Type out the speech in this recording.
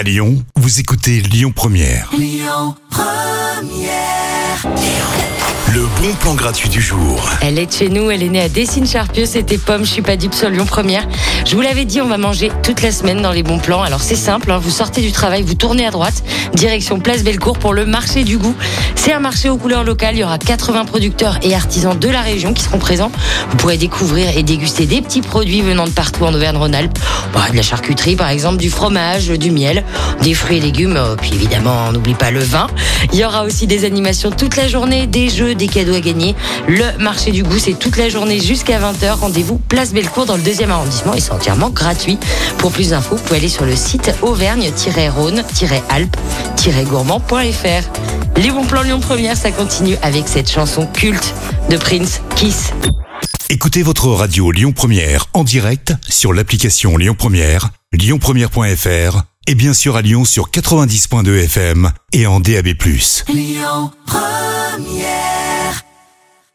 À Lyon, vous écoutez Lyon Première. Le bon plan gratuit du jour. Elle est de chez nous, elle est née à Dessines-Charpieu, c'était Pomme, je suis pas dupe sur Lyon Première. Je vous l'avais dit, on va manger toute la semaine dans les bons plans. Alors c'est simple, hein, vous sortez du travail, vous tournez à droite, direction Place Bellecour pour le marché du goût. C'est un marché aux couleurs locales, il y aura 80 producteurs et artisans de la région qui seront présents. Vous pourrez découvrir et déguster des petits produits venant de partout en Auvergne-Rhône-Alpes. Bah, de la charcuterie par exemple, du fromage, du miel, des fruits et légumes, euh, puis évidemment on n'oublie pas le vin. Il y aura aussi des animations toute la journée, des jeux, des cadeaux à gagner. Le marché du goût, c'est toute la journée jusqu'à 20h. Rendez-vous Place Bellecour dans le deuxième arrondissement et c'est entièrement gratuit. Pour plus d'infos, vous pouvez aller sur le site auvergne-rhône-alpes-gourmand.fr. Les bons plans Lyon Première, ça continue avec cette chanson culte de Prince, Kiss. Écoutez votre radio Lyon Première en direct sur l'application Lyon Première, lyonpremière.fr et bien sûr à Lyon sur 90.2 FM et en DAB+. Lyon Première